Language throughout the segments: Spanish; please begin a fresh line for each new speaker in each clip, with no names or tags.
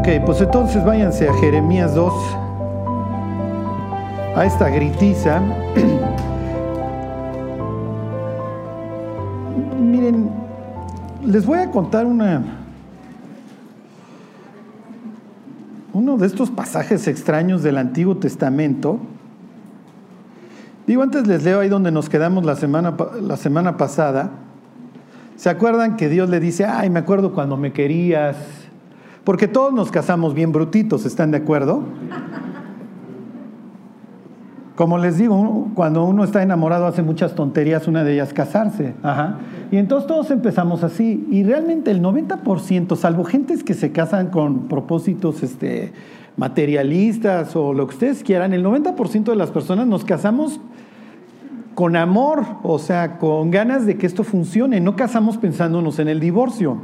Ok, pues entonces váyanse a Jeremías 2, a esta gritiza. Miren, les voy a contar una, uno de estos pasajes extraños del Antiguo Testamento. Digo, antes les leo ahí donde nos quedamos la semana, la semana pasada. ¿Se acuerdan que Dios le dice, ay, me acuerdo cuando me querías? Porque todos nos casamos bien brutitos, ¿están de acuerdo? Como les digo, cuando uno está enamorado hace muchas tonterías, una de ellas casarse. Ajá. Y entonces todos empezamos así. Y realmente el 90%, salvo gentes que se casan con propósitos este, materialistas o lo que ustedes quieran, el 90% de las personas nos casamos con amor, o sea, con ganas de que esto funcione. No casamos pensándonos en el divorcio.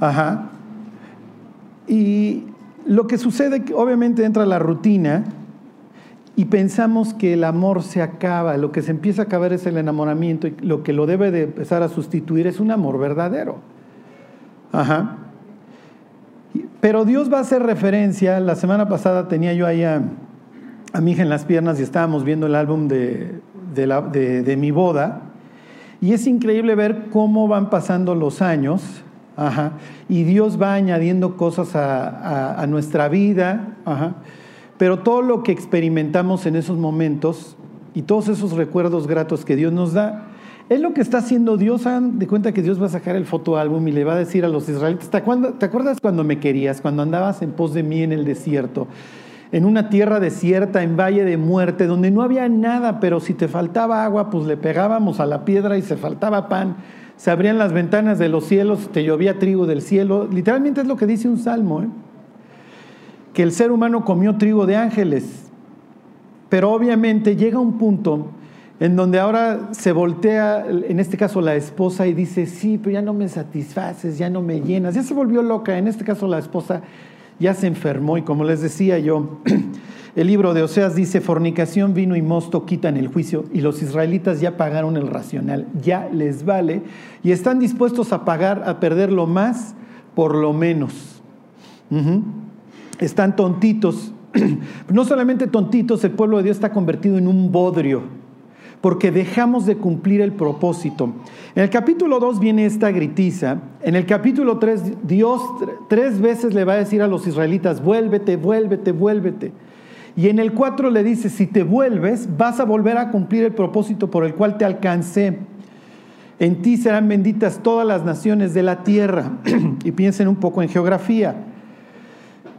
Ajá. Y lo que sucede, obviamente entra la rutina y pensamos que el amor se acaba, lo que se empieza a acabar es el enamoramiento y lo que lo debe de empezar a sustituir es un amor verdadero. Ajá. Pero Dios va a hacer referencia, la semana pasada tenía yo ahí a, mi hija en las piernas y estábamos viendo el álbum de, de mi boda y es increíble ver cómo van pasando los años Ajá. Y Dios va añadiendo cosas a, nuestra vida. Ajá. Pero todo lo que experimentamos en esos momentos y todos esos recuerdos gratos que Dios nos da, es lo que está haciendo Dios. Hagan de cuenta que Dios va a sacar el fotoálbum y le va a decir a los israelitas, ¿te acuerdas cuando me querías? Cuando andabas en pos de mí en el desierto, en una tierra desierta, en valle de muerte, donde no había nada, pero si te faltaba agua, pues le pegábamos a la piedra y se faltaba pan se abrían las ventanas de los cielos, te llovía trigo del cielo. Literalmente es lo que dice un salmo, ¿eh? que el ser humano comió trigo de ángeles. Pero obviamente llega un punto en donde ahora se voltea, en este caso la esposa, y dice, sí, pero ya no me satisfaces, ya no me llenas, ya se volvió loca, en este caso la esposa ya se enfermó y como les decía yo, el libro de Oseas dice, fornicación, vino y mosto quitan el juicio y los israelitas ya pagaron el racional, ya les vale y están dispuestos a pagar, a perder lo más por lo menos. Están tontitos. No solamente tontitos, el pueblo de Dios está convertido en un bodrio porque dejamos de cumplir el propósito. En el capítulo 2 viene esta gritiza. En el capítulo 3, Dios tres veces le va a decir a los israelitas, vuélvete, vuélvete, vuélvete. Y en el 4 le dice, si te vuelves, vas a volver a cumplir el propósito por el cual te alcancé. En ti serán benditas todas las naciones de la tierra. y piensen un poco en geografía.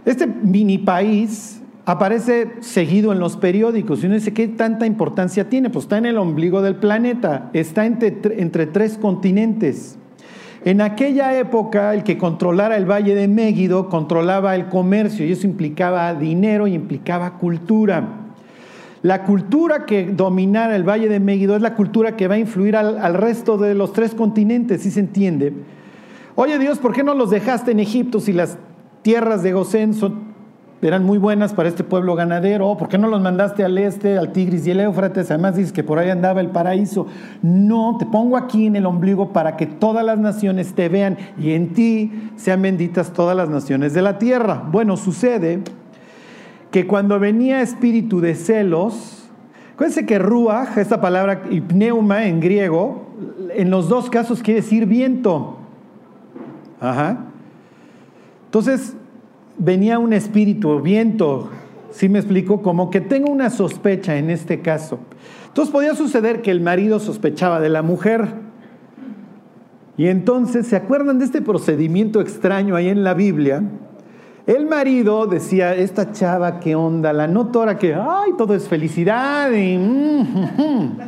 Este mini país aparece seguido en los periódicos y uno dice, ¿qué tanta importancia tiene? Pues está en el ombligo del planeta, está entre, entre tres continentes. En aquella época, el que controlara el valle de Mégido controlaba el comercio y eso implicaba dinero y implicaba cultura. La cultura que dominara el valle de Mégido es la cultura que va a influir al, resto de los tres continentes, si se entiende. Oye Dios, ¿por qué no los dejaste en Egipto si las tierras de Gosén son eran muy buenas para este pueblo ganadero. ¿Por qué no los mandaste al este, al Tigris y el Éufrates? Además dices que por ahí andaba el paraíso. No, te pongo aquí en el ombligo para que todas las naciones te vean y en ti sean benditas todas las naciones de la tierra. Bueno, sucede que cuando venía espíritu de celos, acuérdense que ruach, esta palabra y pneuma en griego, en los dos casos quiere decir viento. Ajá. Entonces, venía un espíritu, viento, ¿sí me explico? Como que tengo una sospecha en este caso. Entonces podía suceder que el marido sospechaba de la mujer. Y entonces, ¿se acuerdan de este procedimiento extraño ahí en la Biblia? El marido decía, esta chava, ¿qué onda? La notora que, ay, todo es felicidad. Mm,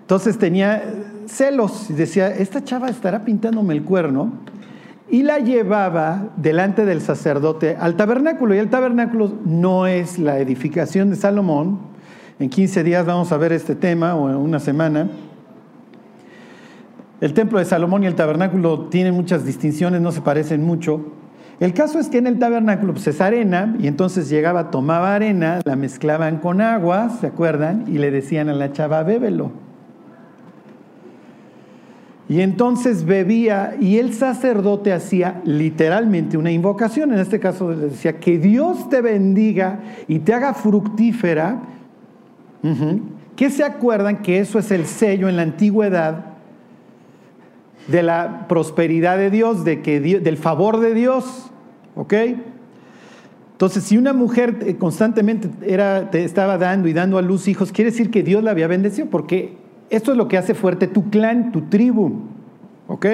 entonces tenía celos y decía, esta chava estará pintándome el cuerno y la llevaba delante del sacerdote al tabernáculo. Y el tabernáculo no es la edificación de Salomón. En 15 días vamos a ver este tema, o en una semana. El templo de Salomón y el tabernáculo tienen muchas distinciones, no se parecen mucho. El caso es que en el tabernáculo pues, es arena, y entonces llegaba, tomaba arena, la mezclaban con agua, ¿se acuerdan? Y le decían a la chava, bébelo. Y entonces bebía y el sacerdote hacía literalmente una invocación. En este caso le decía, que Dios te bendiga y te haga fructífera. ¿Qué se acuerdan que eso es el sello en la antigüedad de la prosperidad de Dios, de que del favor de Dios? ¿Ok? Entonces, si una mujer eh, constantemente era, te estaba dando y dando a luz hijos, quiere decir que Dios la había bendecido, porque esto es lo que hace fuerte tu clan, tu tribu. ¿Ok?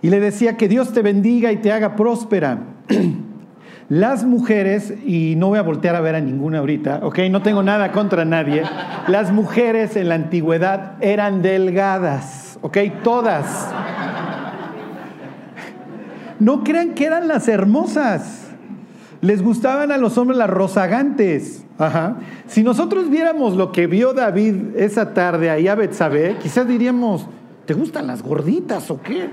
Y le decía que Dios te bendiga y te haga próspera. Las mujeres, y no voy a voltear a ver a ninguna ahorita, ¿ok? No tengo nada contra nadie. Las mujeres en la antigüedad eran delgadas, ¿ok? Todas. No crean que eran las hermosas. Les gustaban a los hombres las rozagantes. Ajá. Si nosotros viéramos lo que vio David esa tarde ahí a Betsabé, quizás diríamos, ¿te gustan las gorditas o qué?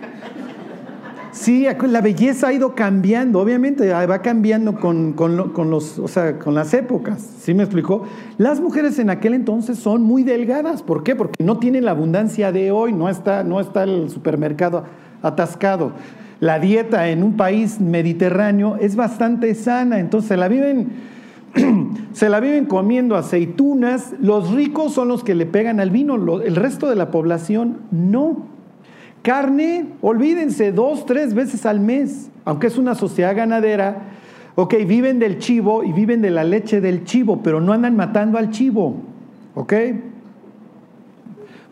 Sí, la belleza ha ido cambiando, obviamente va cambiando con, los, con las épocas, ¿sí me explicó? Las mujeres en aquel entonces son muy delgadas, ¿por qué? Porque no tienen la abundancia de hoy, no está, no está el supermercado atascado la dieta en un país mediterráneo es bastante sana, entonces se la viven, se la viven comiendo aceitunas, los ricos son los que le pegan al vino, el resto de la población no. Carne, olvídense, dos, tres veces al mes, aunque es una sociedad ganadera, ok, viven del chivo y viven de la leche del chivo, pero no andan matando al chivo, ok.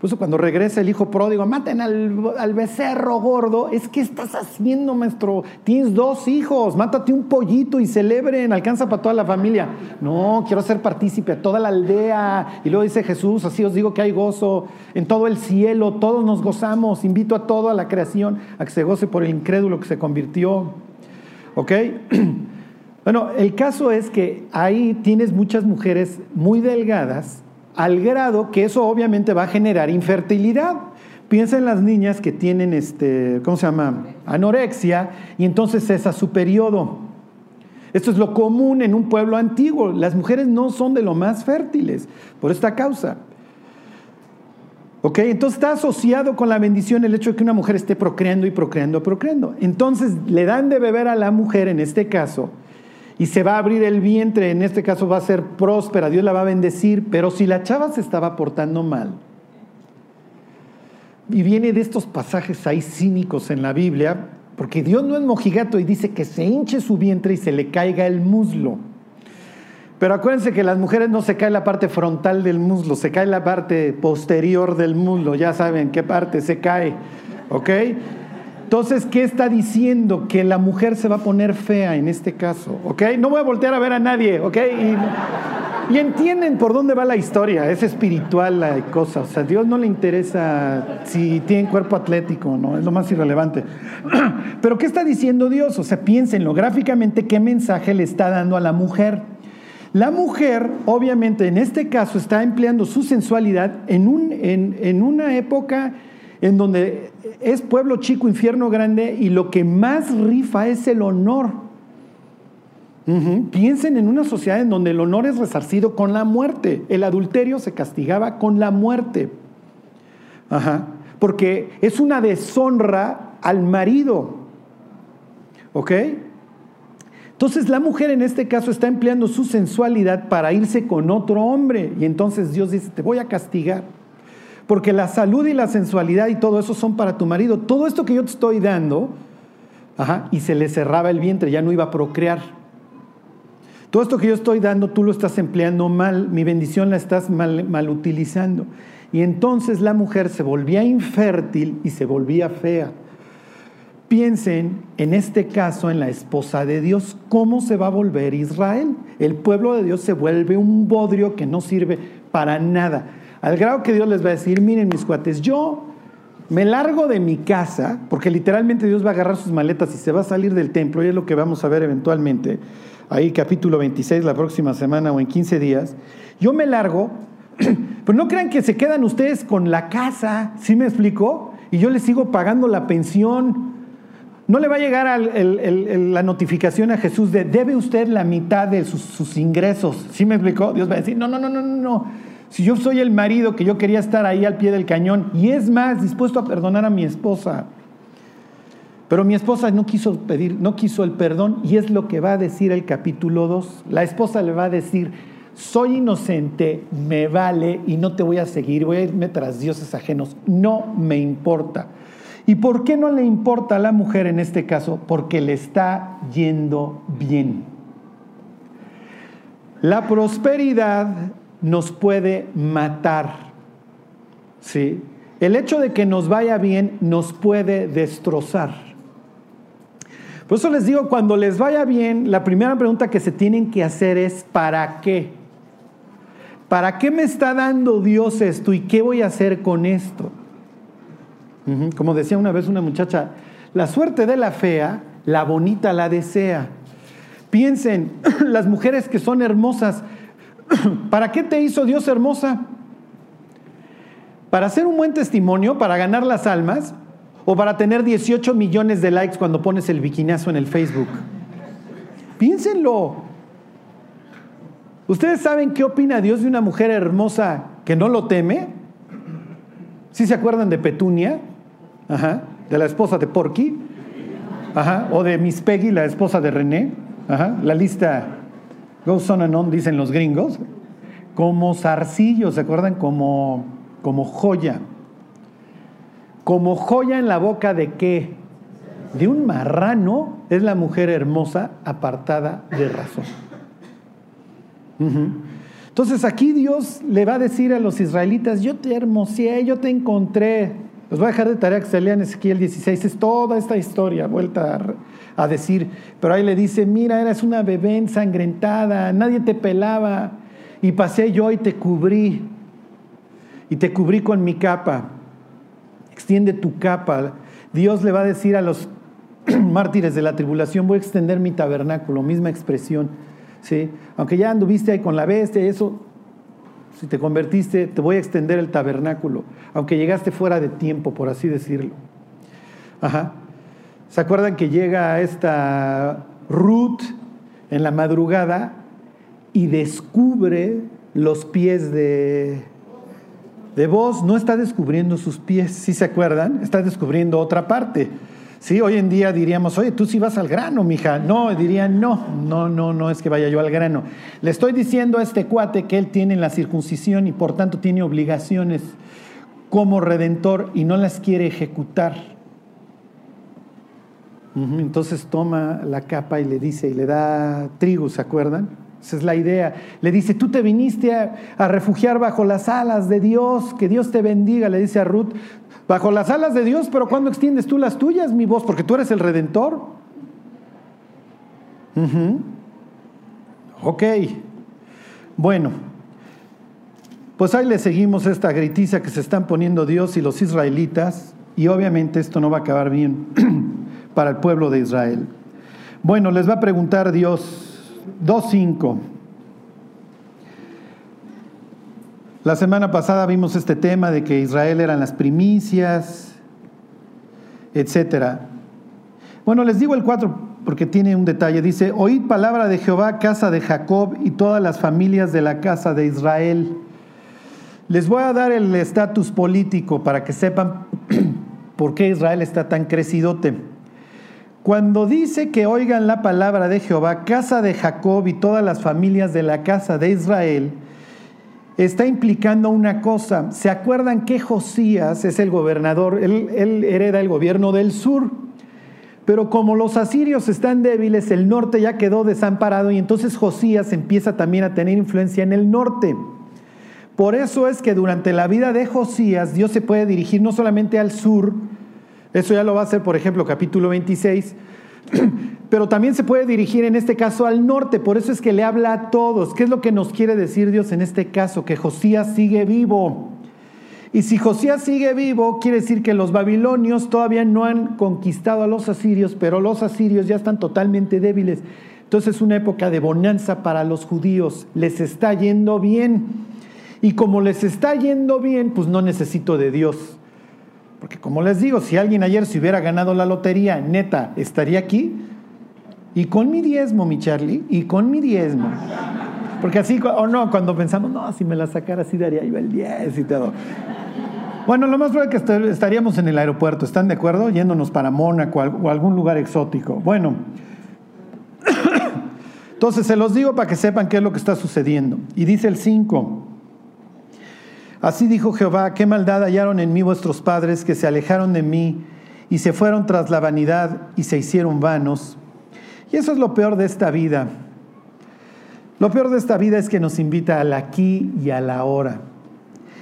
Por eso cuando regresa el hijo pródigo, maten al, becerro gordo. Es que estás haciendo, maestro. Tienes dos hijos, mátate un pollito y celebren, alcanza para toda la familia. No, quiero ser partícipe toda la aldea. Y luego dice Jesús, así os digo que hay gozo en todo el cielo, todos nos gozamos. Invito a toda la creación a que se goce por el incrédulo que se convirtió. ¿Ok? Bueno, el caso es que ahí tienes muchas mujeres muy delgadas al grado que eso obviamente va a generar infertilidad. Piensa en las niñas que tienen, este, ¿cómo se llama? Anorexia y entonces cesa su periodo. Esto es lo común en un pueblo antiguo. Las mujeres no son de lo más fértiles por esta causa. ¿Ok? Entonces está asociado con la bendición el hecho de que una mujer esté procreando y procreando, procreando. Entonces le dan de beber a la mujer, en este caso, y se va a abrir el vientre, en este caso va a ser próspera, Dios la va a bendecir, pero si la chava se estaba portando mal, y viene de estos pasajes ahí cínicos en la Biblia, porque Dios no es mojigato y dice que se hinche su vientre y se le caiga el muslo. Pero acuérdense que las mujeres no se cae la parte frontal del muslo, se cae la parte posterior del muslo, ya saben qué parte se cae, ¿ok? Entonces, ¿qué está diciendo? Que la mujer se va a poner fea en este caso, ¿ok? No voy a voltear a ver a nadie, ¿ok? Y, entienden por dónde va la historia, es espiritual la cosa, o sea, a Dios no le interesa si tienen cuerpo atlético, ¿no? Es lo más irrelevante. Pero ¿qué está diciendo Dios? O sea, piénsenlo gráficamente, ¿qué mensaje le está dando a la mujer? La mujer, obviamente, en este caso, está empleando su sensualidad en, un, en, en una época en donde es pueblo chico, infierno grande, y lo que más rifa es el honor. Piensen en una sociedad en donde el honor es resarcido con la muerte. El adulterio se castigaba con la muerte. Porque es una deshonra al marido. ¿Ok? Entonces la mujer en este caso está empleando su sensualidad para irse con otro hombre. Y entonces Dios dice, te voy a castigar. Porque la salud y la sensualidad y todo eso son para tu marido. Todo esto que yo te estoy dando, y se le cerraba el vientre, ya no iba a procrear. Todo esto que yo estoy dando, tú lo estás empleando mal, mi bendición la estás mal, mal utilizando. Y entonces la mujer se volvía infértil y se volvía fea. Piensen en este caso en la esposa de Dios, ¿cómo se va a volver Israel? El pueblo de Dios se vuelve un bodrio que no sirve para nada. Al grado que Dios les va a decir, miren mis cuates, yo me largo de mi casa, porque literalmente Dios va a agarrar sus maletas y se va a salir del templo, y es lo que vamos a ver eventualmente, ahí capítulo 26 la próxima semana o en 15 días. Yo me largo, pero no crean que se quedan ustedes con la casa, ¿sí me explico? Y yo les sigo pagando la pensión. No le va a llegar la notificación a Jesús de debe usted la mitad de sus, sus ingresos. ¿Sí me explicó? Dios va a decir, no, no, no, no, no. Si yo soy el marido que yo quería estar ahí al pie del cañón y es más dispuesto a perdonar a mi esposa. Pero mi esposa no quiso pedir, no quiso el perdón y es lo que va a decir el capítulo 2. La esposa le va a decir, soy inocente, me vale y no te voy a seguir, voy a irme tras dioses ajenos, no me importa. ¿Y por qué no le importa a la mujer en este caso? Porque le está yendo bien. La prosperidad nos puede matar. ¿sí? El hecho de que nos vaya bien nos puede destrozar. Por eso les digo, cuando les vaya bien, la primera pregunta que se tienen que hacer es, ¿para qué? ¿Para qué me está dando Dios esto y qué voy a hacer con esto? Como decía una vez una muchacha, la suerte de la fea, la bonita la desea. Piensen, las mujeres que son hermosas, ¿Para qué te hizo Dios hermosa? ¿Para hacer un buen testimonio? ¿Para ganar las almas? ¿O para tener 18 millones de likes cuando pones el biquinazo en el Facebook? Piénsenlo. ¿Ustedes saben qué opina Dios de una mujer hermosa que no lo teme? ¿Sí se acuerdan de Petunia? Ajá. De la esposa de Porky. Ajá. O de Miss Peggy, la esposa de René. Ajá. La lista goes on and on, dicen los gringos, como zarcillo, ¿se acuerdan? Como, como joya. Como joya en la boca de qué? De un marrano es la mujer hermosa apartada de razón. Entonces aquí Dios le va a decir a los israelitas, yo te hermoseé, yo te encontré. Les voy a dejar de tarea que se lean Ezequiel 16, es toda esta historia vuelta a decir, pero ahí le dice, mira, eras una bebé ensangrentada, nadie te pelaba, y pasé yo y te cubrí, y te cubrí con mi capa, extiende tu capa. Dios le va a decir a los mártires de la tribulación, voy a extender mi tabernáculo, misma expresión, ¿sí? Aunque ya anduviste ahí con la bestia, eso, si te convertiste, te voy a extender el tabernáculo, aunque llegaste fuera de tiempo, por así decirlo. Ajá. ¿Se acuerdan que llega esta Ruth en la madrugada y descubre los pies de, de vos? No está descubriendo sus pies, ¿sí se acuerdan? Está descubriendo otra parte. Sí, hoy en día diríamos, oye, tú sí vas al grano, mija. No, dirían, no, no, no, no es que vaya yo al grano. Le estoy diciendo a este cuate que él tiene la circuncisión y por tanto tiene obligaciones como redentor y no las quiere ejecutar. Entonces toma la capa y le dice, y le da trigo, ¿se acuerdan? Esa es la idea. Le dice, tú te viniste a, refugiar bajo las alas de Dios, que Dios te bendiga, le dice a Ruth, bajo las alas de Dios, pero ¿cuándo extiendes tú las tuyas, mi voz? Porque tú eres el redentor. Ok, bueno, pues ahí le seguimos esta gritiza que se están poniendo Dios y los israelitas, y obviamente esto no va a acabar bien. para el pueblo de Israel. Bueno, les va a preguntar Dios 2.5. La semana pasada vimos este tema de que Israel eran las primicias, etcétera. Bueno, les digo el 4 porque tiene un detalle. Dice, oíd palabra de Jehová, casa de Jacob y todas las familias de la casa de Israel. Les voy a dar el estatus político para que sepan por qué Israel está tan crecidote. Cuando dice que oigan la palabra de Jehová, casa de Jacob y todas las familias de la casa de Israel, está implicando una cosa. ¿Se acuerdan que Josías es el gobernador? Él, hereda el gobierno del sur. Pero como los asirios están débiles, el norte ya quedó desamparado y entonces Josías empieza también a tener influencia en el norte. Por eso es que durante la vida de Josías Dios se puede dirigir no solamente al sur, eso ya lo va a hacer, por ejemplo, capítulo 26. Pero también se puede dirigir en este caso al norte, por eso es que le habla a todos. ¿Qué es lo que nos quiere decir Dios en este caso? Que Josías sigue vivo. Y si Josías sigue vivo, quiere decir que los babilonios todavía no han conquistado a los asirios, pero los asirios ya están totalmente débiles. Entonces es una época de bonanza para los judíos. Les está yendo bien. Y como les está yendo bien, pues no necesito de Dios. Porque como les digo, si alguien ayer se hubiera ganado la lotería, neta, estaría aquí. Y con mi diezmo, mi Charlie, y con mi diezmo. Porque así, o no, cuando pensamos, no, si me la sacara así daría yo el 10 y todo. Bueno, lo más probable es que estaríamos en el aeropuerto, ¿están de acuerdo? Yéndonos para Mónaco o algún lugar exótico. Bueno, entonces se los digo para que sepan qué es lo que está sucediendo. Y dice el 5. Así dijo Jehová, qué maldad hallaron en mí vuestros padres que se alejaron de mí y se fueron tras la vanidad y se hicieron vanos. Y eso es lo peor de esta vida. Lo peor de esta vida es que nos invita al aquí y a la ahora.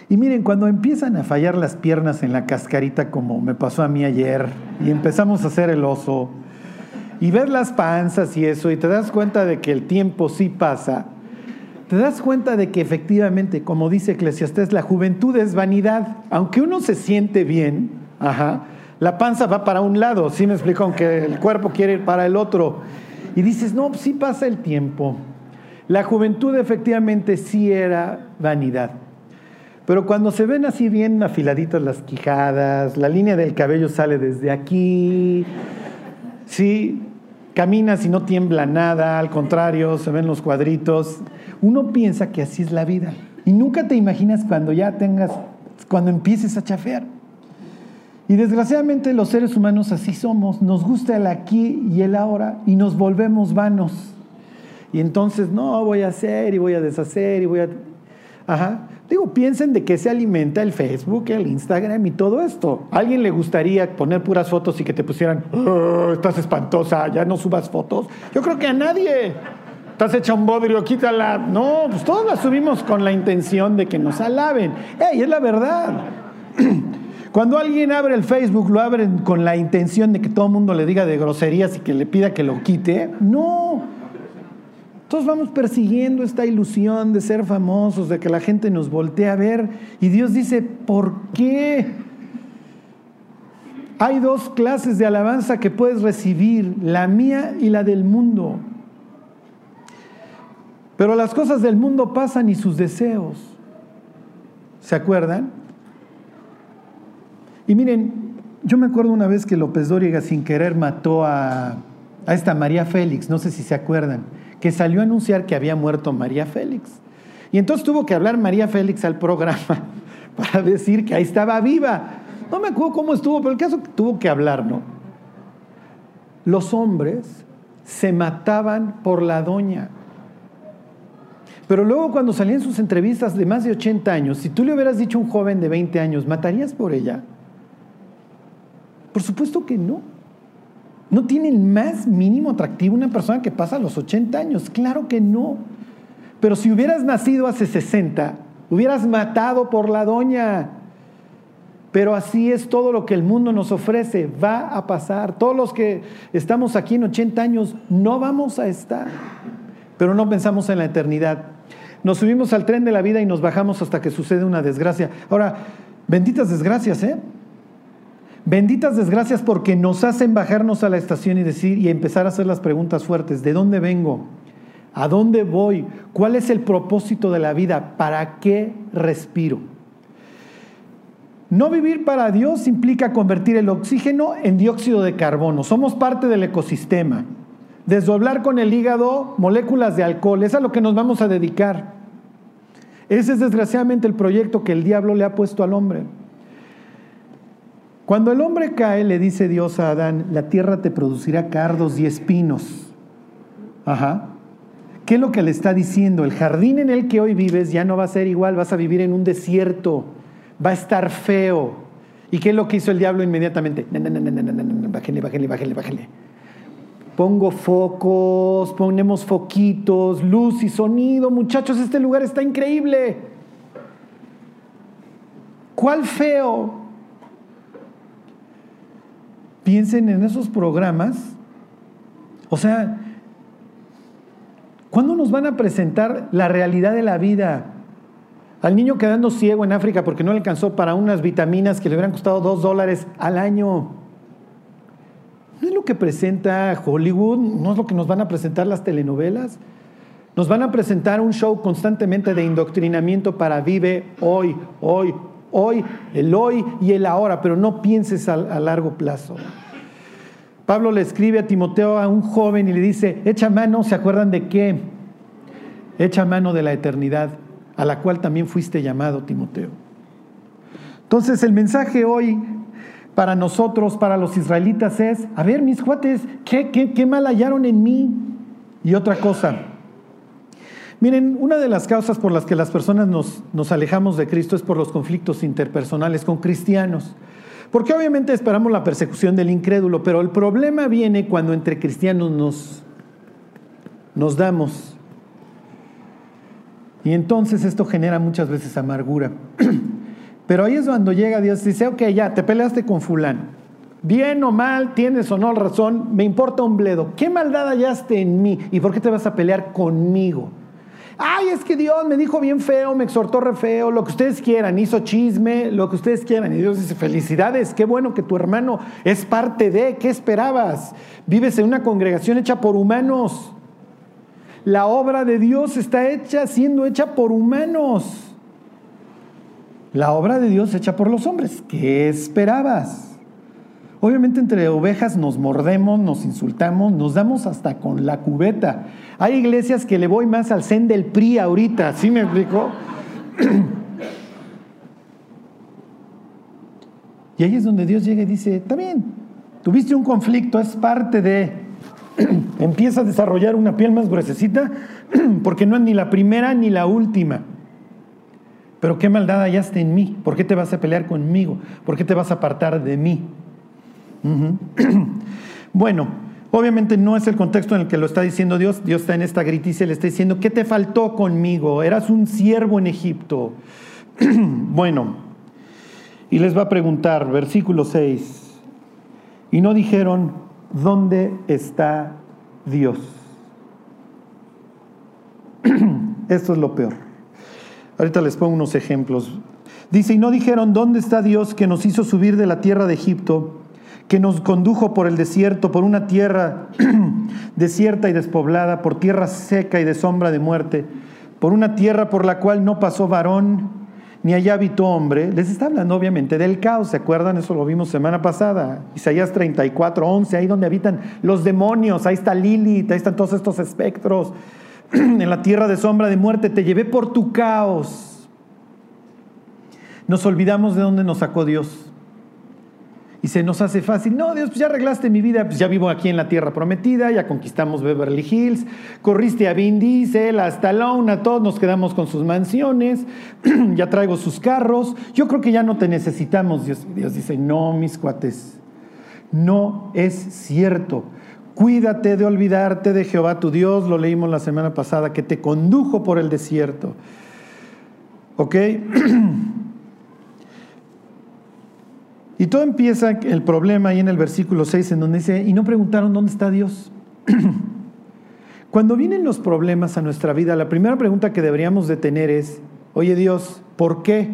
Y miren, cuando empiezan a fallar las piernas en la cascarita como me pasó a mí ayer y empezamos a hacer el oso y ver las panzas y eso y te das cuenta de que el tiempo sí pasa, te das cuenta de que efectivamente, como dice Eclesiastés, la juventud es vanidad. Aunque uno se siente bien, la panza va para un lado, ¿sí me explico? Aunque el cuerpo quiere ir para el otro. Y dices, no, sí pasa el tiempo. La juventud efectivamente sí era vanidad. Pero cuando se ven así bien afiladitas las quijadas, la línea del cabello sale desde aquí, sí, caminas y no tiembla nada, al contrario, se ven los cuadritos, uno piensa que así es la vida. Y nunca te imaginas cuando ya tengas, cuando empieces a chafear. Y desgraciadamente los seres humanos así somos, nos gusta el aquí y el ahora y nos volvemos vanos. Y entonces, no, voy a hacer y voy a deshacer y voy a... Ajá. Digo, piensen de qué se alimenta el Facebook, el Instagram y todo esto. ¿A alguien le gustaría poner puras fotos y que te pusieran, oh, estás espantosa, ya no subas fotos? Yo creo que a nadie estás hecha un bodrio, quítala. No, pues todos la subimos con la intención de que nos alaben. ¡Ey, es la verdad! Cuando alguien abre el Facebook, lo abren con la intención de que todo el mundo le diga de groserías y que le pida que lo quite. No. Todos vamos persiguiendo esta ilusión de ser famosos, de que la gente nos voltee a ver. Y Dios dice, ¿por qué? Hay dos clases de alabanza que puedes recibir, la mía y la del mundo. Pero las cosas del mundo pasan y sus deseos. ¿Se acuerdan? Y miren, yo me acuerdo una vez que López Dóriga sin querer mató a, a esta María Félix, no sé si se acuerdan, que salió a anunciar que había muerto María Félix. Y entonces tuvo que hablar María Félix al programa para decir que ahí estaba viva. No me acuerdo cómo estuvo, pero el caso que tuvo que hablar, ¿no? Los hombres se mataban por la doña. Pero luego cuando salían sus entrevistas de más de 80 años, si tú le hubieras dicho a un joven de 20 años, ¿matarías por ella? Por supuesto que no. No tiene el más mínimo atractivo una persona que pasa los 80 años. Claro que no. Pero si hubieras nacido hace 60, hubieras matado por la doña. Pero así es todo lo que el mundo nos ofrece. Va a pasar. Todos los que estamos aquí en 80 años no vamos a estar. Pero no pensamos en la eternidad. Nos subimos al tren de la vida y nos bajamos hasta que sucede una desgracia. Ahora, benditas desgracias, ¿eh? Benditas desgracias porque nos hacen bajarnos a la estación y decir y empezar a hacer las preguntas fuertes. ¿De dónde vengo? ¿A dónde voy? ¿Cuál es el propósito de la vida? ¿Para qué respiro? No vivir para Dios implica convertir el oxígeno en dióxido de carbono. Somos parte del ecosistema desdoblar con el hígado moléculas de alcohol. Es a lo que nos vamos a dedicar. Ese es desgraciadamente el proyecto que el diablo le ha puesto al hombre. Cuando el hombre cae, le dice Dios a Adán, la tierra te producirá cardos y espinos. Ajá. ¿Qué es lo que le está diciendo? El jardín en el que hoy vives ya no va a ser igual, vas a vivir en un desierto, va a estar feo. ¿Y qué es lo que hizo el diablo inmediatamente? Bájenle, bájenle, bájenle, bájenle pongo focos, ponemos foquitos, luz y sonido. Muchachos, este lugar está increíble. ¿Cuál feo? Piensen en esos programas. O sea, ¿cuándo nos van a presentar la realidad de la vida? Al niño quedando ciego en África porque no le alcanzó para unas vitaminas que le hubieran costado dos dólares al año. ¿No es lo que presenta Hollywood? ¿No es lo que nos van a presentar las telenovelas? Nos van a presentar un show constantemente de indoctrinamiento para vive hoy, hoy, hoy, el hoy y el ahora, pero no pienses a, largo plazo. Pablo le escribe a Timoteo, a un joven, y le dice, echa mano, ¿se acuerdan de qué? Echa mano de la eternidad, a la cual también fuiste llamado, Timoteo. Entonces el mensaje hoy para nosotros, para los israelitas es, a ver mis cuates, ¿qué, mal hallaron en mí? Y otra cosa, miren, una de las causas por las que las personas nos alejamos de Cristo es por los conflictos interpersonales con cristianos. Porque obviamente esperamos la persecución del incrédulo, pero el problema viene cuando entre cristianos nos, nos damos. Y entonces esto genera muchas veces amargura. Pero ahí es cuando llega Dios y dice, ok, ya, te peleaste con fulano. Bien o mal, tienes o no razón, me importa un bledo. ¿Qué maldad hallaste en mí? ¿Y por qué te vas a pelear conmigo? Ay, es que Dios me dijo bien feo, me exhortó re feo, lo que ustedes quieran, hizo chisme, lo que ustedes quieran. Y Dios dice, felicidades, qué bueno que tu hermano es parte de, ¿qué esperabas? Vives en una congregación hecha por humanos. La obra de Dios está hecha, siendo hecha por humanos. La obra de Dios hecha por los hombres. ¿Qué esperabas? Obviamente entre ovejas nos mordemos, nos insultamos, nos damos hasta con la cubeta. Hay iglesias que le voy más al zen del PRI ahorita, ¿sí me explico? Y ahí es donde Dios llega y dice, está bien, tuviste un conflicto, es parte de... Empieza a desarrollar una piel más gruesecita porque no es ni la primera ni la última. Pero qué maldad hallaste en mí. ¿Por qué te vas a pelear conmigo? ¿Por qué te vas a apartar de mí? bueno, obviamente no es el contexto en el que lo está diciendo Dios. Dios está en esta griticia y le está diciendo, ¿qué te faltó conmigo? Eras un siervo en Egipto. bueno, y les va a preguntar, versículo 6. Y no dijeron, ¿dónde está Dios? Esto es lo peor. Ahorita les pongo unos ejemplos. Dice, y no dijeron, ¿dónde está Dios que nos hizo subir de la tierra de Egipto, que nos condujo por el desierto, por una tierra desierta y despoblada, por tierra seca y de sombra de muerte, por una tierra por la cual no pasó varón, ni allá habitó hombre? Les está hablando obviamente del caos, ¿se acuerdan? Eso lo vimos semana pasada. Isaías 34, 11, ahí donde habitan los demonios, ahí está Lilith, ahí están todos estos espectros. en la tierra de sombra de muerte, te llevé por tu caos. Nos olvidamos de dónde nos sacó Dios. Y se nos hace fácil, no, Dios, pues ya arreglaste mi vida, pues ya vivo aquí en la tierra prometida, ya conquistamos Beverly Hills, corriste a Vin Diesel, hasta Stallone, a todos nos quedamos con sus mansiones, ya traigo sus carros, yo creo que ya no te necesitamos, Dios. Dios dice, no, mis cuates, no es cierto. Cuídate de olvidarte de Jehová tu Dios, lo leímos la semana pasada, que te condujo por el desierto. ¿Ok? y todo empieza el problema ahí en el versículo 6, en donde dice, y no preguntaron dónde está Dios. Cuando vienen los problemas a nuestra vida, la primera pregunta que deberíamos de tener es, oye Dios, ¿por qué?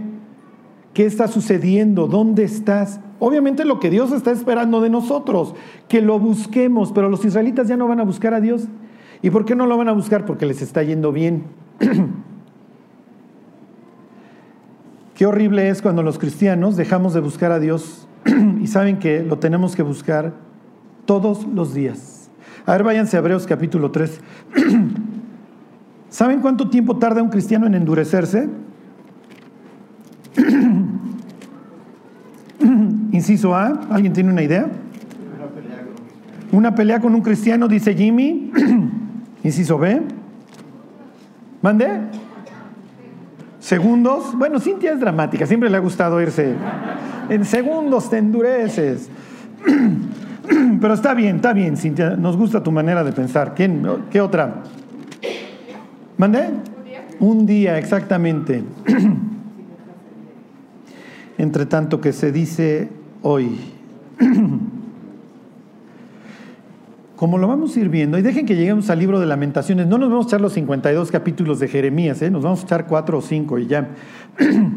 ¿Qué está sucediendo? ¿Dónde estás? Obviamente lo que Dios está esperando de nosotros, que lo busquemos, pero los israelitas ya no van a buscar a Dios. ¿Y por qué no lo van a buscar? Porque les está yendo bien. Qué horrible es cuando los cristianos dejamos de buscar a Dios y saben que lo tenemos que buscar todos los días. A ver, váyanse a Hebreos capítulo 3. ¿Saben cuánto tiempo tarda un cristiano en endurecerse? Inciso A, ¿alguien tiene una idea? Una pelea con un cristiano, dice Jimmy. Inciso B. ¿Mande? Segundos. Bueno, Cintia es dramática, siempre le ha gustado irse. En segundos te endureces. Pero está bien, está bien, Cintia. Nos gusta tu manera de pensar. ¿Quién, ¿Qué otra? ¿Mande? Un día, exactamente. Entre tanto que se dice hoy. Como lo vamos a ir viendo, y dejen que lleguemos al libro de lamentaciones, no nos vamos a echar los 52 capítulos de Jeremías, ¿eh? nos vamos a echar 4 o 5 y ya.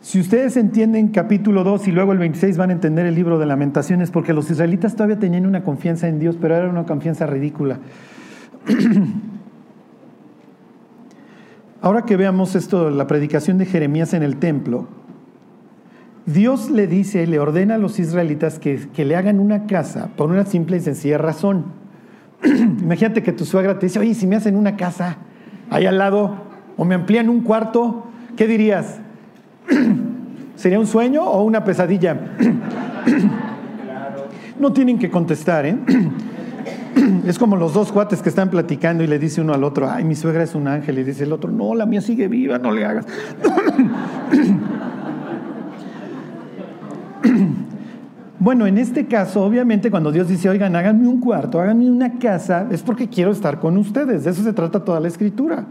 si ustedes entienden capítulo 2 y luego el 26 van a entender el libro de lamentaciones, porque los israelitas todavía tenían una confianza en Dios, pero era una confianza ridícula. Ahora que veamos esto, la predicación de Jeremías en el templo, Dios le dice, le ordena a los israelitas que, le hagan una casa por una simple y sencilla razón. Imagínate que tu suegra te dice, oye, si me hacen una casa ahí al lado o me amplían un cuarto, ¿qué dirías? ¿Sería un sueño o una pesadilla? No tienen que contestar, ¿eh? Es como los dos cuates que están platicando y le dice uno al otro, ay, mi suegra es un ángel, y dice el otro, no, la mía sigue viva, no le hagas. Bueno, en este caso, obviamente, cuando Dios dice, oigan, háganme un cuarto, háganme una casa, es porque quiero estar con ustedes. De eso se trata toda la escritura.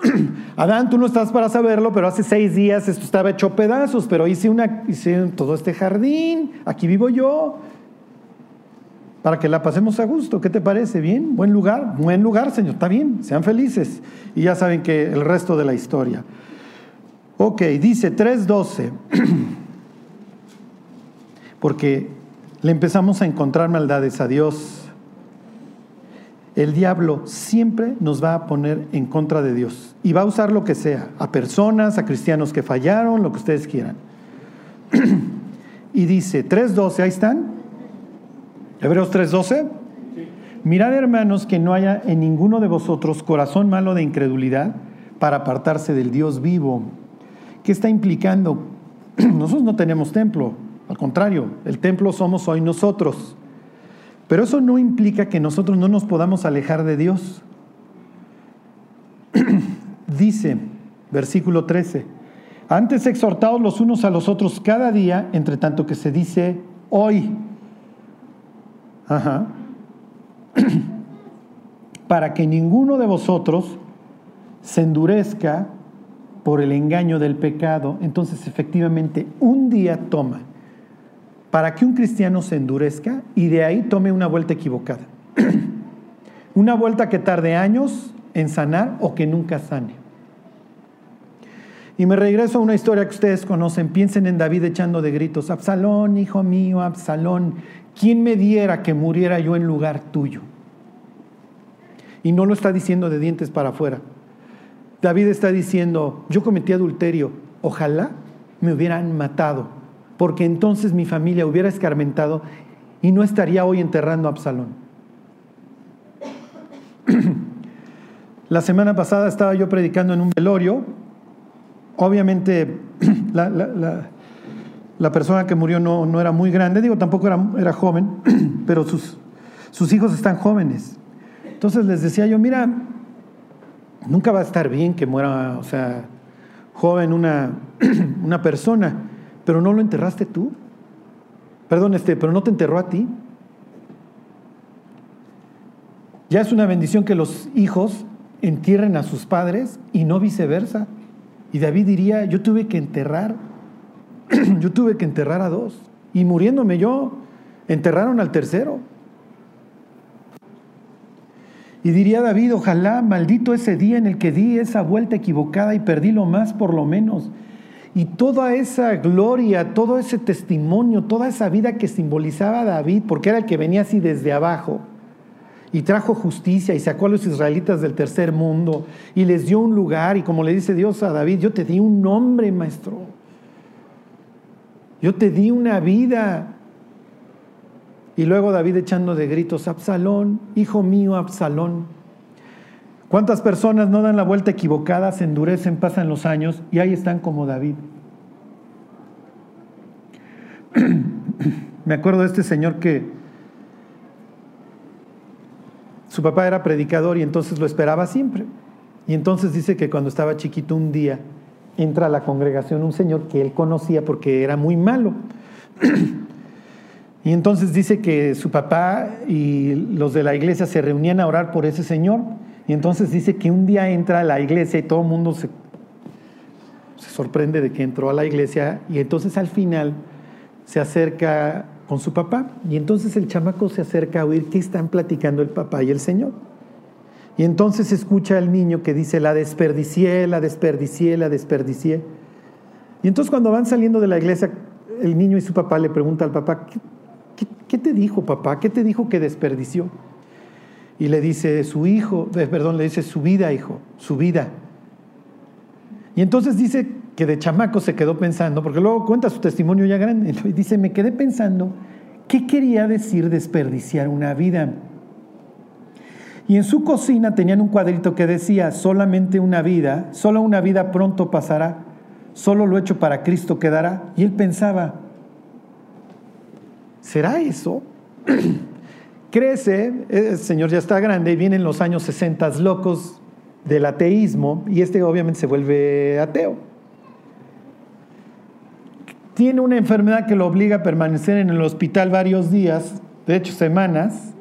Adán, tú no estás para saberlo, pero hace seis días esto estaba hecho pedazos, pero hice, una, hice todo este jardín, aquí vivo yo, para que la pasemos a gusto. ¿Qué te parece? ¿Bien? Buen lugar, buen lugar, Señor, está bien, sean felices. Y ya saben que el resto de la historia. Ok, dice 3.12. porque le empezamos a encontrar maldades a Dios. El diablo siempre nos va a poner en contra de Dios y va a usar lo que sea, a personas, a cristianos que fallaron, lo que ustedes quieran. y dice, 3.12, ahí están. Hebreos 3.12. Mirad hermanos que no haya en ninguno de vosotros corazón malo de incredulidad para apartarse del Dios vivo. ¿Qué está implicando? Nosotros no tenemos templo, al contrario, el templo somos hoy nosotros. Pero eso no implica que nosotros no nos podamos alejar de Dios. Dice, versículo 13, antes exhortados los unos a los otros cada día, entre tanto que se dice hoy. Ajá. Para que ninguno de vosotros se endurezca por el engaño del pecado. Entonces, efectivamente, un día toma para que un cristiano se endurezca y de ahí tome una vuelta equivocada. una vuelta que tarde años en sanar o que nunca sane. Y me regreso a una historia que ustedes conocen. Piensen en David echando de gritos, Absalón, hijo mío, Absalón, ¿quién me diera que muriera yo en lugar tuyo? Y no lo está diciendo de dientes para afuera. David está diciendo, yo cometí adulterio, ojalá me hubieran matado porque entonces mi familia hubiera escarmentado y no estaría hoy enterrando a Absalón. La semana pasada estaba yo predicando en un velorio. Obviamente la, persona que murió no, no, era muy grande, digo, tampoco era, era joven, pero sus, sus hijos están jóvenes. Entonces les decía yo, mira, nunca va a estar bien que muera, o sea, joven una, una persona pero no lo enterraste tú. Perdón, este, pero no te enterró a ti. Ya es una bendición que los hijos entierren a sus padres y no viceversa. Y David diría, yo tuve que enterrar, yo tuve que enterrar a dos. Y muriéndome yo, enterraron al tercero. Y diría David, ojalá maldito ese día en el que di esa vuelta equivocada y perdí lo más por lo menos. Y toda esa gloria, todo ese testimonio, toda esa vida que simbolizaba David, porque era el que venía así desde abajo y trajo justicia y sacó a los israelitas del tercer mundo y les dio un lugar y como le dice Dios a David, yo te di un nombre, maestro. Yo te di una vida. Y luego David echando de gritos, Absalón, hijo mío, Absalón. ¿Cuántas personas no dan la vuelta equivocada, se endurecen, pasan los años y ahí están como David? Me acuerdo de este señor que su papá era predicador y entonces lo esperaba siempre. Y entonces dice que cuando estaba chiquito un día entra a la congregación un señor que él conocía porque era muy malo. y entonces dice que su papá y los de la iglesia se reunían a orar por ese señor. Y entonces dice que un día entra a la iglesia y todo el mundo se, se sorprende de que entró a la iglesia y entonces al final se acerca con su papá y entonces el chamaco se acerca a oír qué están platicando el papá y el Señor. Y entonces escucha al niño que dice, la desperdicié, la desperdicié, la desperdicié. Y entonces cuando van saliendo de la iglesia, el niño y su papá le preguntan al papá, qué te dijo papá? ¿Qué te dijo que desperdició? Y le dice su hijo, eh, perdón, le dice su vida, hijo, su vida. Y entonces dice que de chamaco se quedó pensando, porque luego cuenta su testimonio ya grande, y dice, me quedé pensando, ¿qué quería decir desperdiciar una vida? Y en su cocina tenían un cuadrito que decía, solamente una vida, solo una vida pronto pasará, solo lo hecho para Cristo quedará. Y él pensaba, ¿será eso? Crece, el señor ya está grande y vienen los años 60 locos del ateísmo y este obviamente se vuelve ateo. Tiene una enfermedad que lo obliga a permanecer en el hospital varios días, de hecho semanas,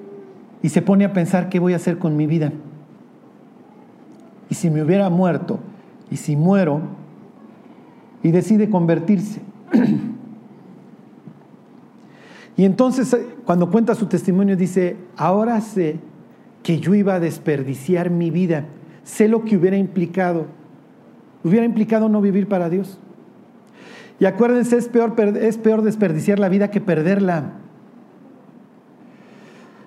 y se pone a pensar qué voy a hacer con mi vida. Y si me hubiera muerto, y si muero, y decide convertirse. y entonces cuando cuenta su testimonio dice, ahora sé que yo iba a desperdiciar mi vida, sé lo que hubiera implicado. Hubiera implicado no vivir para Dios. Y acuérdense, es peor, es peor desperdiciar la vida que perderla.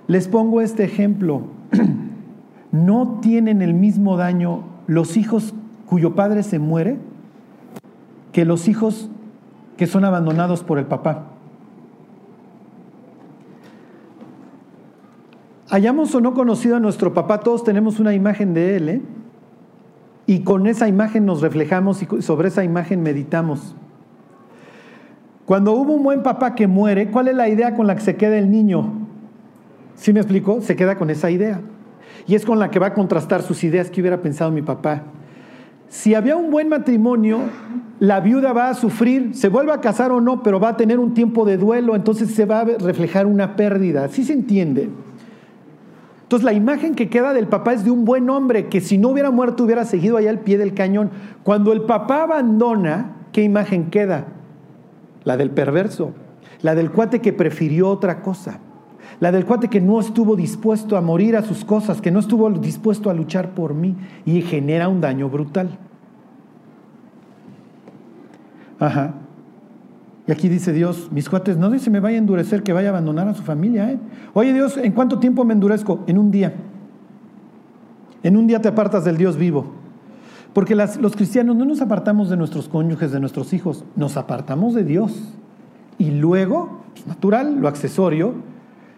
Les pongo este ejemplo. ¿No tienen el mismo daño los hijos cuyo padre se muere que los hijos que son abandonados por el papá? Hayamos o no conocido a nuestro papá, todos tenemos una imagen de él, ¿eh? Y con esa imagen nos reflejamos y sobre esa imagen meditamos. Cuando hubo un buen papá que muere, ¿cuál es la idea con la que se queda el niño? ¿Sí me explico? Se queda con esa idea. Y es con la que va a contrastar sus ideas que hubiera pensado mi papá. Si había un buen matrimonio, la viuda va a sufrir, se vuelva a casar o no, pero va a tener un tiempo de duelo, entonces se va a reflejar una pérdida. ¿Sí se entiende? Entonces la imagen que queda del papá es de un buen hombre que si no hubiera muerto hubiera seguido allá al pie del cañón. Cuando el papá abandona, ¿qué imagen queda? La del perverso, la del cuate que prefirió otra cosa. La del cuate que no estuvo dispuesto a morir a sus cosas, que no estuvo dispuesto a luchar por mí y genera un daño brutal. Ajá. Y aquí dice Dios, mis cuates, no se me vaya a endurecer que vaya a abandonar a su familia. ¿eh? Oye Dios, ¿en cuánto tiempo me endurezco? En un día. En un día te apartas del Dios vivo. Porque los cristianos no nos apartamos de nuestros cónyuges, de nuestros hijos, nos apartamos de Dios. Y luego, natural, lo accesorio,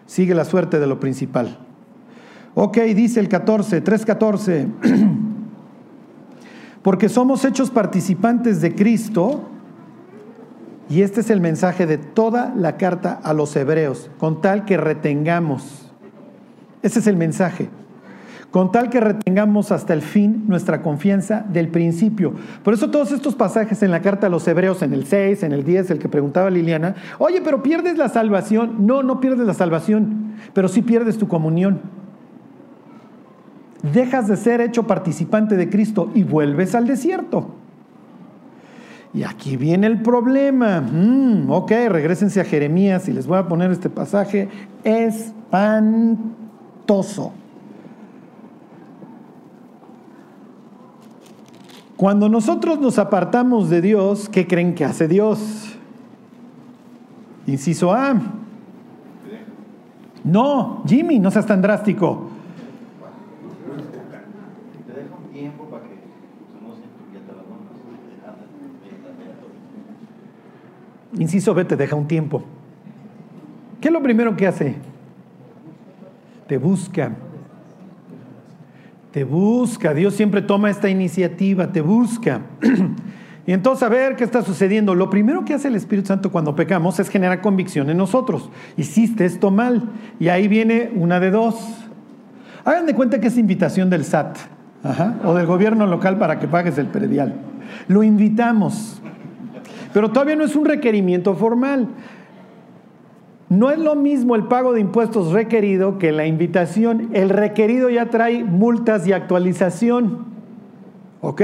sigue la suerte de lo principal. Ok, dice el 14, 3.14, porque somos hechos participantes de Cristo, y este es el mensaje de toda la carta a los hebreos, con tal que retengamos. Ese es el mensaje con tal que retengamos hasta el fin nuestra confianza del principio. Por eso todos estos pasajes en la carta a los hebreos, en el 6, en el 10, el que preguntaba Liliana, oye, pero pierdes la salvación. No, no pierdes la salvación, pero sí pierdes tu comunión. Dejas de ser hecho participante de Cristo y vuelves al desierto. Y aquí viene el problema. Mm, ok, regresense a Jeremías y les voy a poner este pasaje espantoso. Cuando nosotros nos apartamos de Dios, ¿qué creen que hace Dios? Inciso A. No, Jimmy, no seas tan drástico. Inciso B te deja un tiempo. ¿Qué es lo primero que hace? Te busca te busca, Dios siempre toma esta iniciativa, te busca. y entonces a ver qué está sucediendo. Lo primero que hace el Espíritu Santo cuando pecamos es generar convicción en nosotros. Hiciste esto mal. Y ahí viene una de dos. Hagan de cuenta que es invitación del SAT o del gobierno local para que pagues el predial. Lo invitamos. Pero todavía no es un requerimiento formal. No es lo mismo el pago de impuestos requerido que la invitación. El requerido ya trae multas y actualización. ¿Ok?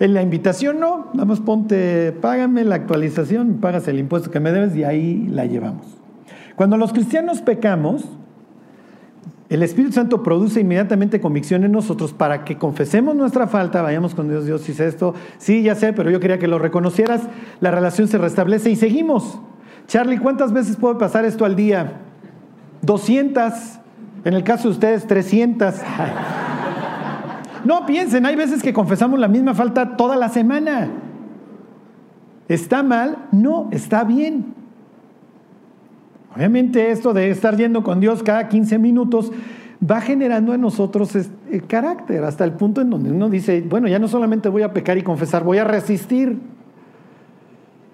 En la invitación no, nada más ponte, págame la actualización, pagas el impuesto que me debes y ahí la llevamos. Cuando los cristianos pecamos, el Espíritu Santo produce inmediatamente convicción en nosotros para que confesemos nuestra falta, vayamos con Dios, Dios hice esto, sí, ya sé, pero yo quería que lo reconocieras, la relación se restablece y seguimos. Charlie, ¿cuántas veces puede pasar esto al día? 200. En el caso de ustedes, 300. No piensen, hay veces que confesamos la misma falta toda la semana. ¿Está mal? No, está bien. Obviamente esto de estar yendo con Dios cada 15 minutos va generando en nosotros el carácter, hasta el punto en donde uno dice, bueno, ya no solamente voy a pecar y confesar, voy a resistir.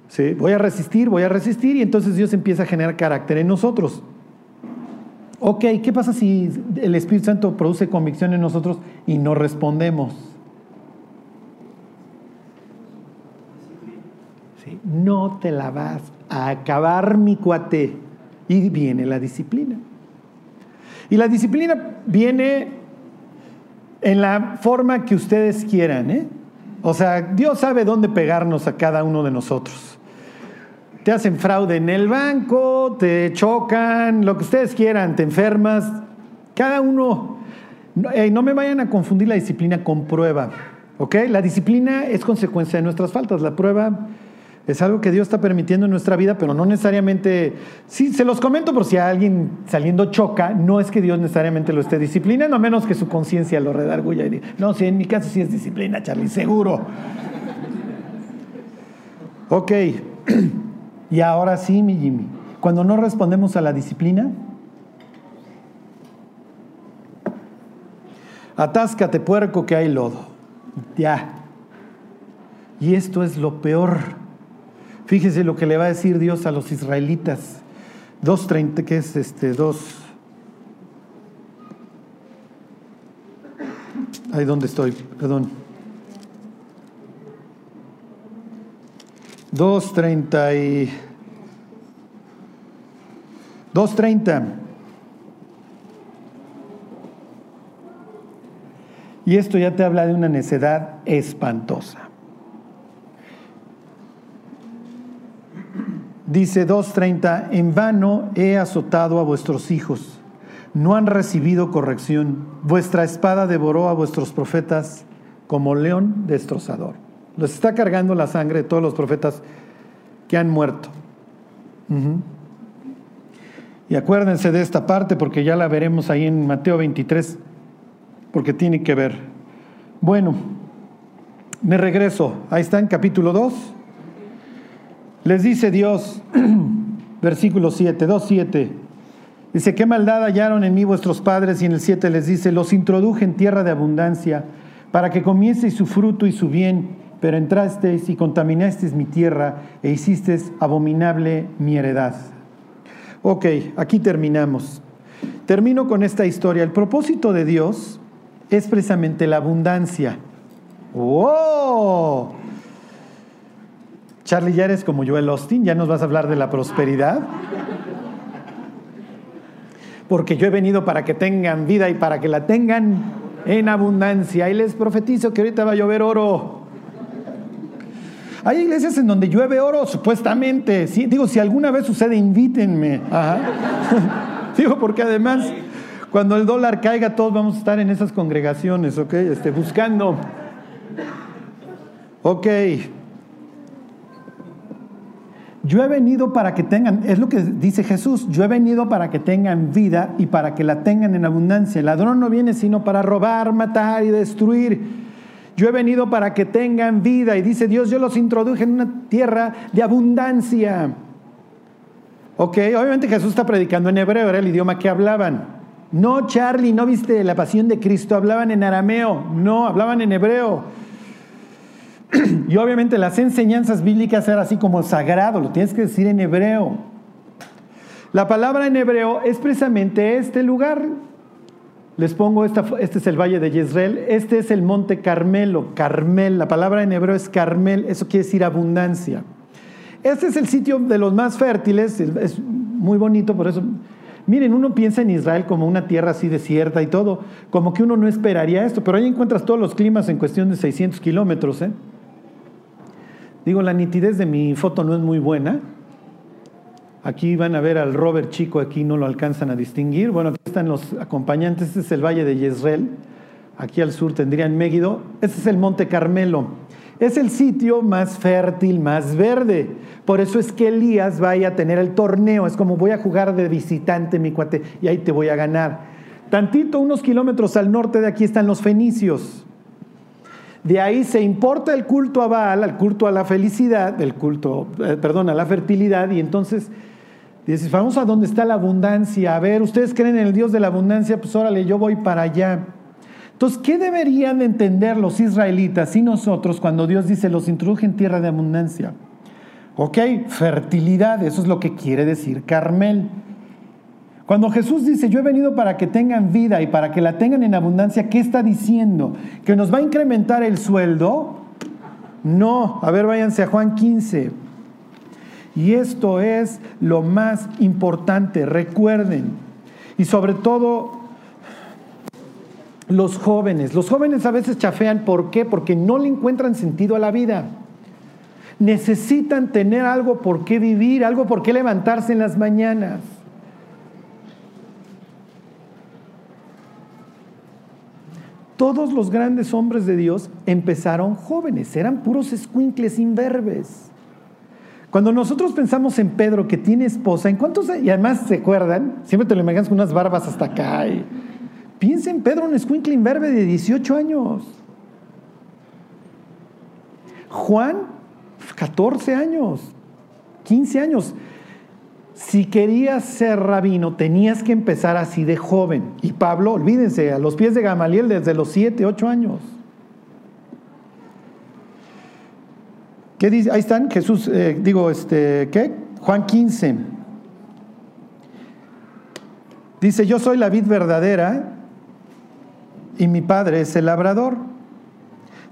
¿Sí? Voy a resistir, voy a resistir, y entonces Dios empieza a generar carácter en nosotros. Ok, ¿qué pasa si el Espíritu Santo produce convicción en nosotros y no respondemos? ¿Sí? No te la vas a acabar, mi cuate. Y viene la disciplina. Y la disciplina viene en la forma que ustedes quieran. ¿eh? O sea, Dios sabe dónde pegarnos a cada uno de nosotros. Te hacen fraude en el banco, te chocan, lo que ustedes quieran, te enfermas. Cada uno, no me vayan a confundir la disciplina con prueba. ¿Ok? La disciplina es consecuencia de nuestras faltas. La prueba es algo que Dios está permitiendo en nuestra vida, pero no necesariamente, sí, se los comento por si alguien saliendo choca, no es que Dios necesariamente lo esté disciplinando, a menos que su conciencia lo redarguya y diga, no, sí, en mi caso sí es disciplina, Charlie, seguro. ok, y ahora sí, mi Jimmy, cuando no respondemos a la disciplina, atáscate puerco que hay lodo, ya. Y esto es lo peor Fíjese lo que le va a decir Dios a los israelitas. 2.30, que es este, 2. Ahí donde estoy, perdón. 2.30 y... 2.30. Y esto ya te habla de una necedad espantosa. Dice 2.30, en vano he azotado a vuestros hijos, no han recibido corrección, vuestra espada devoró a vuestros profetas como león destrozador. Los está cargando la sangre de todos los profetas que han muerto. Y acuérdense de esta parte porque ya la veremos ahí en Mateo 23, porque tiene que ver. Bueno, me regreso. Ahí está en capítulo 2. Les dice Dios, versículo 7, 2.7, dice, ¿qué maldad hallaron en mí vuestros padres? Y en el 7 les dice, los introduje en tierra de abundancia, para que comieseis su fruto y su bien, pero entrasteis y contaminasteis mi tierra e hicisteis abominable mi heredad. Ok, aquí terminamos. Termino con esta historia. El propósito de Dios es precisamente la abundancia. ¡Wow! Charlie, ya eres como Joel Austin, ya nos vas a hablar de la prosperidad. Porque yo he venido para que tengan vida y para que la tengan en abundancia. Y les profetizo que ahorita va a llover oro. Hay iglesias en donde llueve oro, supuestamente. Digo, si alguna vez sucede, invítenme. Digo, porque además, cuando el dólar caiga, todos vamos a estar en esas congregaciones, ¿ok? Este, buscando. Ok. Yo he venido para que tengan, es lo que dice Jesús, yo he venido para que tengan vida y para que la tengan en abundancia. El ladrón no viene sino para robar, matar y destruir. Yo he venido para que tengan vida y dice Dios, yo los introduje en una tierra de abundancia. Ok, obviamente Jesús está predicando en hebreo, era el idioma que hablaban. No, Charlie, no viste la pasión de Cristo, hablaban en arameo, no, hablaban en hebreo. Y obviamente las enseñanzas bíblicas eran así como sagrado, lo tienes que decir en hebreo. La palabra en hebreo es precisamente este lugar. Les pongo, esta, este es el valle de Jezreel, este es el monte Carmelo, Carmel, la palabra en hebreo es Carmel, eso quiere decir abundancia. Este es el sitio de los más fértiles, es muy bonito, por eso, miren, uno piensa en Israel como una tierra así desierta y todo, como que uno no esperaría esto, pero ahí encuentras todos los climas en cuestión de 600 kilómetros, ¿eh? Digo, la nitidez de mi foto no es muy buena. Aquí van a ver al Robert chico, aquí no lo alcanzan a distinguir. Bueno, aquí están los acompañantes. Este es el valle de Yezreel. Aquí al sur tendrían Megiddo. Este es el Monte Carmelo. Es el sitio más fértil, más verde. Por eso es que Elías vaya a tener el torneo. Es como voy a jugar de visitante, mi cuate, y ahí te voy a ganar. Tantito, unos kilómetros al norte de aquí están los fenicios. De ahí se importa el culto a Baal, el culto a la felicidad, el culto, eh, perdón, a la fertilidad, y entonces dices, vamos a donde está la abundancia. A ver, ustedes creen en el Dios de la abundancia, pues órale, yo voy para allá. Entonces, ¿qué deberían entender los israelitas y nosotros cuando Dios dice los introduje en tierra de abundancia? Ok, fertilidad, eso es lo que quiere decir Carmel. Cuando Jesús dice, yo he venido para que tengan vida y para que la tengan en abundancia, ¿qué está diciendo? ¿Que nos va a incrementar el sueldo? No, a ver, váyanse a Juan 15. Y esto es lo más importante, recuerden. Y sobre todo los jóvenes. Los jóvenes a veces chafean, ¿por qué? Porque no le encuentran sentido a la vida. Necesitan tener algo por qué vivir, algo por qué levantarse en las mañanas. Todos los grandes hombres de Dios empezaron jóvenes, eran puros escuincles imberbes. Cuando nosotros pensamos en Pedro que tiene esposa, ¿en cuántos? Y además se acuerdan, siempre te lo imaginas con unas barbas hasta acá. Y, piensa en Pedro, un escuincle imberbe de 18 años. Juan, 14 años, 15 años. Si querías ser rabino, tenías que empezar así de joven. Y Pablo, olvídense, a los pies de Gamaliel desde los 7, 8 años. ¿Qué dice? Ahí están, Jesús, eh, digo, este, ¿qué? Juan 15. Dice, yo soy la vid verdadera y mi padre es el labrador.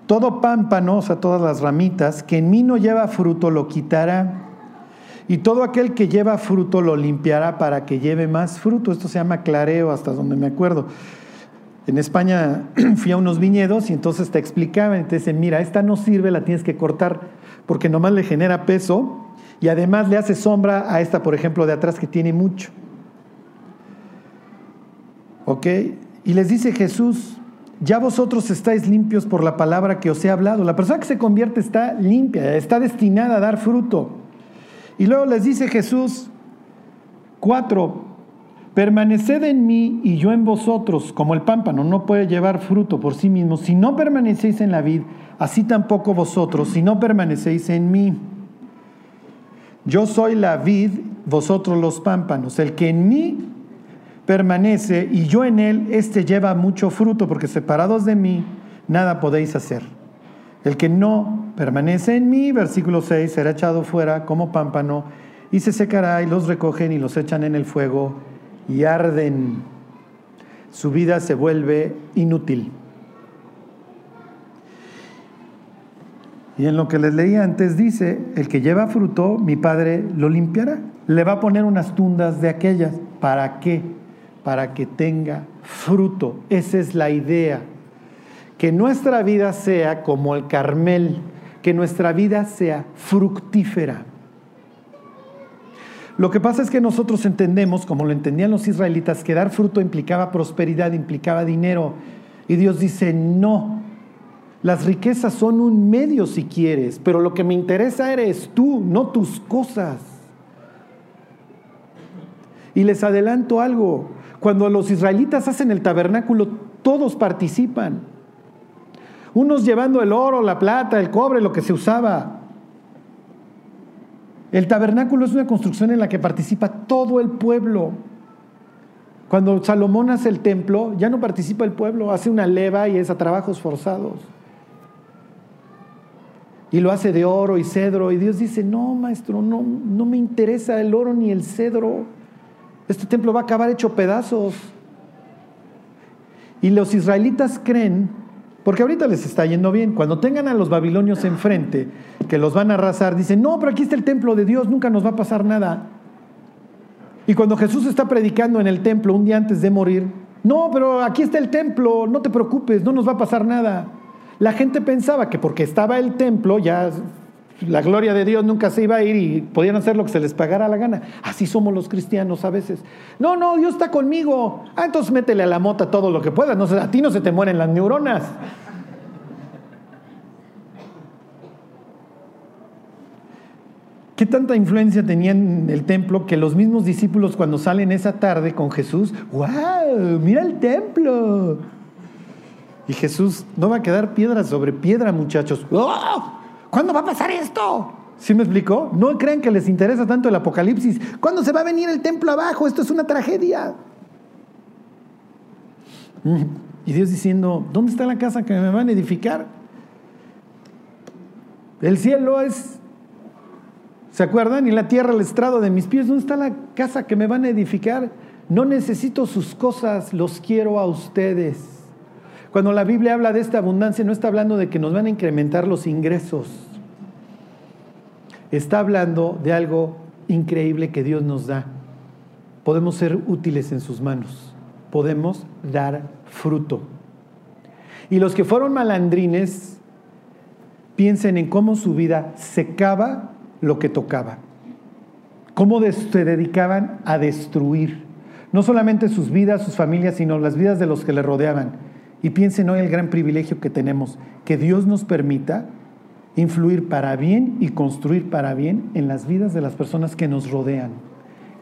Todo pámpano, o sea, todas las ramitas, que en mí no lleva fruto, lo quitará y todo aquel que lleva fruto lo limpiará para que lleve más fruto. Esto se llama clareo, hasta donde me acuerdo. En España fui a unos viñedos y entonces te explicaban, te dicen, mira, esta no sirve, la tienes que cortar porque nomás le genera peso y además le hace sombra a esta, por ejemplo, de atrás que tiene mucho. ¿Ok? Y les dice Jesús, ya vosotros estáis limpios por la palabra que os he hablado. La persona que se convierte está limpia, está destinada a dar fruto. Y luego les dice Jesús, cuatro, permaneced en mí y yo en vosotros, como el pámpano no puede llevar fruto por sí mismo, si no permanecéis en la vid, así tampoco vosotros, si no permanecéis en mí. Yo soy la vid, vosotros los pámpanos. El que en mí permanece y yo en él, éste lleva mucho fruto, porque separados de mí, nada podéis hacer. El que no permanece en mí, versículo 6, será echado fuera como pámpano y se secará y los recogen y los echan en el fuego y arden. Su vida se vuelve inútil. Y en lo que les leí antes dice, el que lleva fruto, mi padre lo limpiará. Le va a poner unas tundas de aquellas. ¿Para qué? Para que tenga fruto. Esa es la idea que nuestra vida sea como el Carmel, que nuestra vida sea fructífera. Lo que pasa es que nosotros entendemos, como lo entendían los israelitas, que dar fruto implicaba prosperidad, implicaba dinero. Y Dios dice, no, las riquezas son un medio si quieres, pero lo que me interesa eres tú, no tus cosas. Y les adelanto algo, cuando los israelitas hacen el tabernáculo, todos participan unos llevando el oro, la plata, el cobre, lo que se usaba. El tabernáculo es una construcción en la que participa todo el pueblo. Cuando Salomón hace el templo, ya no participa el pueblo, hace una leva y es a trabajos forzados. Y lo hace de oro y cedro. Y Dios dice, no, maestro, no, no me interesa el oro ni el cedro. Este templo va a acabar hecho pedazos. Y los israelitas creen porque ahorita les está yendo bien. Cuando tengan a los babilonios enfrente, que los van a arrasar, dicen, no, pero aquí está el templo de Dios, nunca nos va a pasar nada. Y cuando Jesús está predicando en el templo un día antes de morir, no, pero aquí está el templo, no te preocupes, no nos va a pasar nada. La gente pensaba que porque estaba el templo ya la gloria de Dios nunca se iba a ir y podían hacer lo que se les pagara la gana. Así somos los cristianos a veces. No, no, Dios está conmigo. Ah, entonces métele a la mota todo lo que puedas. No, a ti no se te mueren las neuronas. ¿Qué tanta influencia tenía en el templo que los mismos discípulos cuando salen esa tarde con Jesús, wow, mira el templo? Y Jesús, no va a quedar piedra sobre piedra, muchachos. ¡Oh! ¿Cuándo va a pasar esto? ¿Sí me explicó? No crean que les interesa tanto el apocalipsis. ¿Cuándo se va a venir el templo abajo? Esto es una tragedia. Mm. Y Dios diciendo, ¿dónde está la casa que me van a edificar? El cielo es, ¿se acuerdan? Y la tierra el estrado de mis pies. ¿Dónde está la casa que me van a edificar? No necesito sus cosas, los quiero a ustedes. Cuando la Biblia habla de esta abundancia, no está hablando de que nos van a incrementar los ingresos. Está hablando de algo increíble que Dios nos da. Podemos ser útiles en sus manos. Podemos dar fruto. Y los que fueron malandrines, piensen en cómo su vida secaba lo que tocaba. Cómo se dedicaban a destruir no solamente sus vidas, sus familias, sino las vidas de los que le rodeaban. Y piensen hoy el gran privilegio que tenemos, que Dios nos permita influir para bien y construir para bien en las vidas de las personas que nos rodean.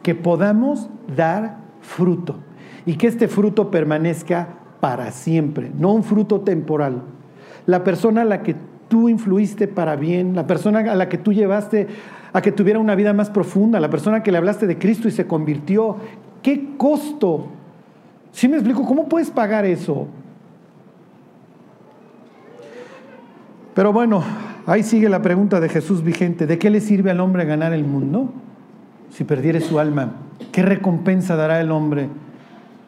Que podamos dar fruto y que este fruto permanezca para siempre, no un fruto temporal. La persona a la que tú influiste para bien, la persona a la que tú llevaste a que tuviera una vida más profunda, la persona que le hablaste de Cristo y se convirtió, ¿Qué costo? ¿Sí me explico? ¿Cómo puedes pagar eso? Pero bueno, ahí sigue la pregunta de Jesús vigente. ¿De qué le sirve al hombre ganar el mundo si perdiere su alma? ¿Qué recompensa dará el hombre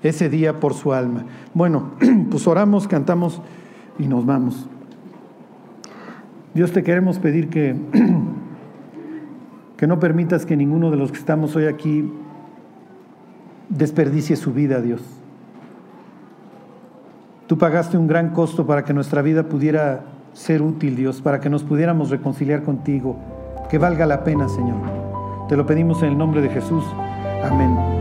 ese día por su alma? Bueno, pues oramos, cantamos y nos vamos. Dios te queremos pedir que, que no permitas que ninguno de los que estamos hoy aquí desperdicie su vida, Dios. Tú pagaste un gran costo para que nuestra vida pudiera ser útil, Dios, para que nos pudiéramos reconciliar contigo. Que valga la pena, Señor. Te lo pedimos en el nombre de Jesús. Amén.